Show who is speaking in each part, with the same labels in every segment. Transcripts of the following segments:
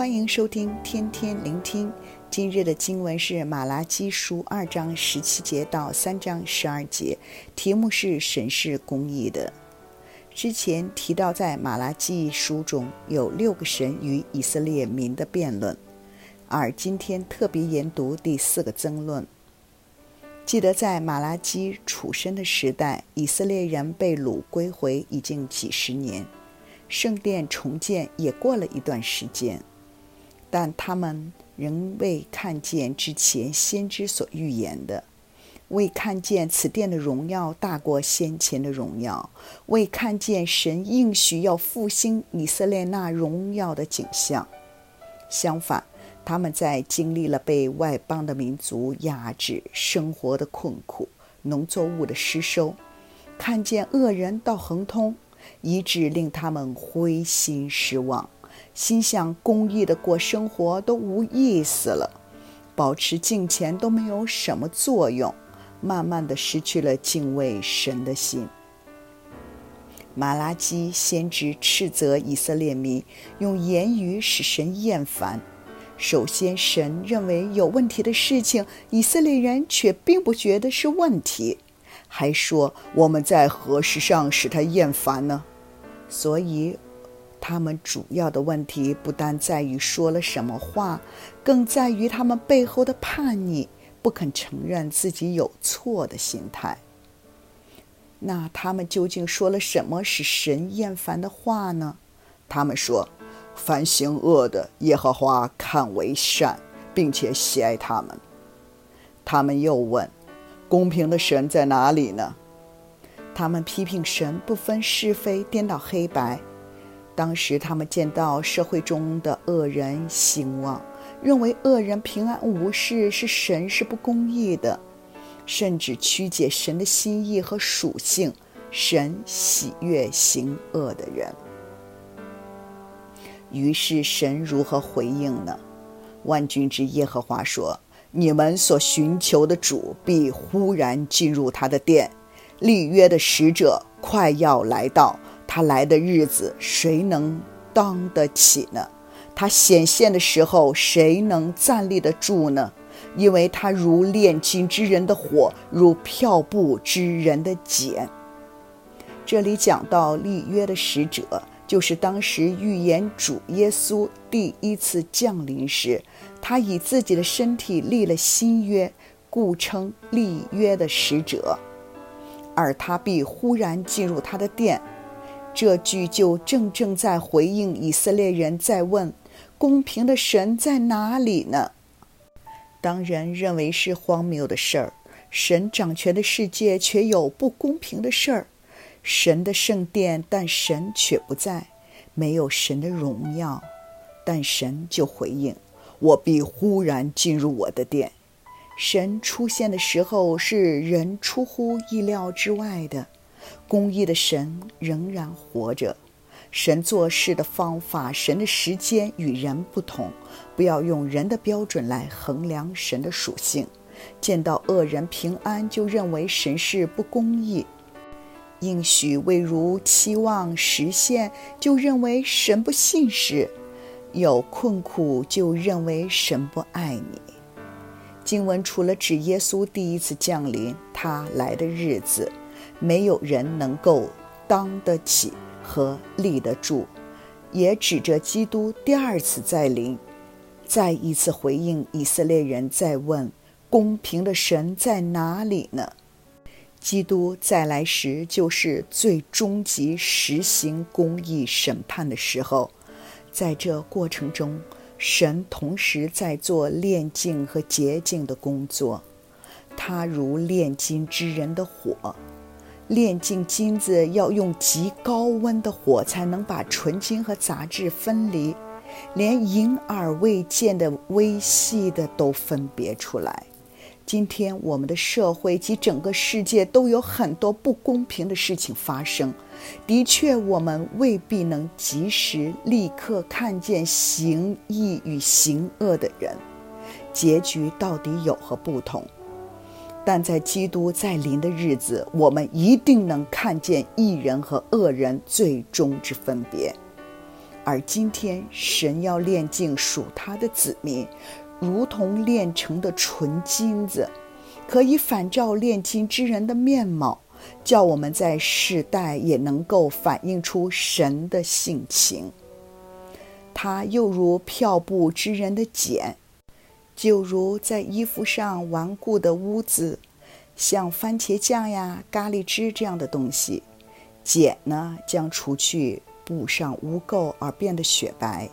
Speaker 1: 欢迎收听天天聆听。今日的经文是马拉基书二章十七节到三章十二节，题目是“神是公义的”。之前提到，在马拉基书中有六个神与以色列民的辩论，而今天特别研读第四个争论。记得在马拉基出生的时代，以色列人被掳归回已经几十年。圣殿重建也过了一段时间，但他们仍未看见之前先知所预言的，未看见此殿的荣耀大过先前的荣耀，未看见神应许要复兴以色列那荣耀的景象。相反，他们在经历了被外邦的民族压制、生活的困苦、农作物的失收，看见恶人到亨通。以致令他们灰心失望，心想公益的过生活都无意思了，保持敬虔都没有什么作用，慢慢的失去了敬畏神的心。马拉基先知斥责以色列民用言语使神厌烦。首先，神认为有问题的事情，以色列人却并不觉得是问题。还说我们在何时上使他厌烦呢？所以，他们主要的问题不但在于说了什么话，更在于他们背后的叛逆，不肯承认自己有错的心态。那他们究竟说了什么使神厌烦的话呢？他们说：“凡行恶的，耶和华看为善，并且喜爱他们。”他们又问。公平的神在哪里呢？他们批评神不分是非，颠倒黑白。当时他们见到社会中的恶人兴旺，认为恶人平安无事是神是不公义的，甚至曲解神的心意和属性。神喜悦行恶的人。于是神如何回应呢？万军之耶和华说。你们所寻求的主必忽然进入他的殿，立约的使者快要来到。他来的日子，谁能当得起呢？他显现的时候，谁能站立得住呢？因为他如炼金之人的火，如漂布之人的碱。这里讲到立约的使者。就是当时预言主耶稣第一次降临时，他以自己的身体立了新约，故称立约的使者。而他必忽然进入他的殿，这句就正正在回应以色列人在问：公平的神在哪里呢？当人认为是荒谬的事儿，神掌权的世界却有不公平的事儿。神的圣殿，但神却不在，没有神的荣耀，但神就回应：“我必忽然进入我的殿。”神出现的时候是人出乎意料之外的，公义的神仍然活着。神做事的方法，神的时间与人不同，不要用人的标准来衡量神的属性。见到恶人平安，就认为神是不公义。应许未如期望实现，就认为神不信实；有困苦，就认为神不爱你。经文除了指耶稣第一次降临，他来的日子，没有人能够当得起和立得住，也指着基督第二次再临，再一次回应以色列人在问：公平的神在哪里呢？基督再来时，就是最终极实行公义审判的时候。在这过程中，神同时在做炼净和洁净的工作。他如炼金之人的火，炼净金子要用极高温的火才能把纯金和杂质分离，连隐而未见的微细的都分别出来。今天，我们的社会及整个世界都有很多不公平的事情发生。的确，我们未必能及时立刻看见行义与行恶的人，结局到底有何不同。但在基督再临的日子，我们一定能看见义人和恶人最终之分别。而今天，神要炼净属他的子民，如同炼成的纯金子，可以反照炼金之人的面貌，叫我们在世代也能够反映出神的性情。他又如漂布之人的碱，就如在衣服上顽固的污渍，像番茄酱呀、咖喱汁这样的东西，碱呢将除去布上污垢而变得雪白。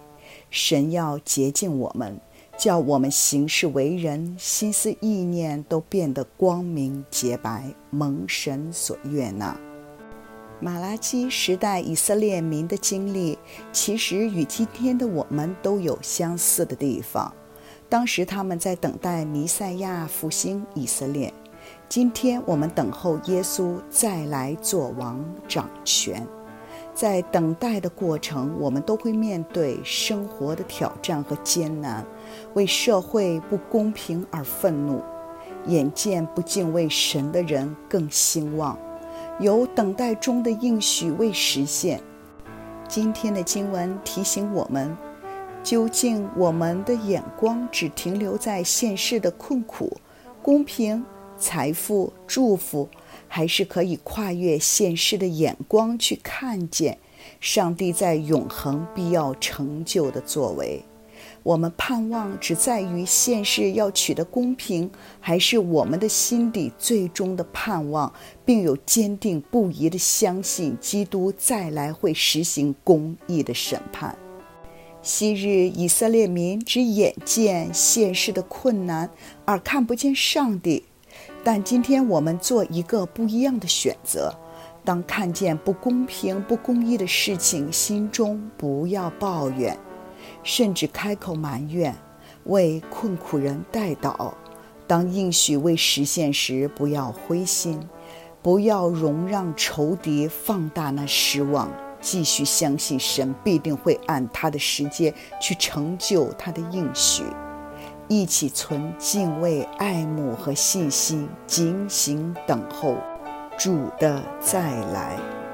Speaker 1: 神要洁净我们，叫我们行事为人、心思意念都变得光明洁白，蒙神所悦纳。马拉基时代以色列民的经历，其实与今天的我们都有相似的地方。当时他们在等待弥赛亚复兴以色列，今天我们等候耶稣再来做王掌权。在等待的过程，我们都会面对生活的挑战和艰难，为社会不公平而愤怒，眼见不敬畏神的人更兴旺。有等待中的应许未实现。今天的经文提醒我们：究竟我们的眼光只停留在现世的困苦、公平、财富、祝福，还是可以跨越现世的眼光去看见上帝在永恒必要成就的作为？我们盼望只在于现世要取得公平，还是我们的心底最终的盼望，并有坚定不移的相信基督再来会实行公义的审判？昔日以色列民只眼见现世的困难，而看不见上帝，但今天我们做一个不一样的选择：当看见不公平、不公义的事情，心中不要抱怨。甚至开口埋怨，为困苦人代祷。当应许未实现时，不要灰心，不要容让仇敌放大那失望，继续相信神必定会按他的时间去成就他的应许。一起存敬畏、爱慕和信心，警醒等候主的再来。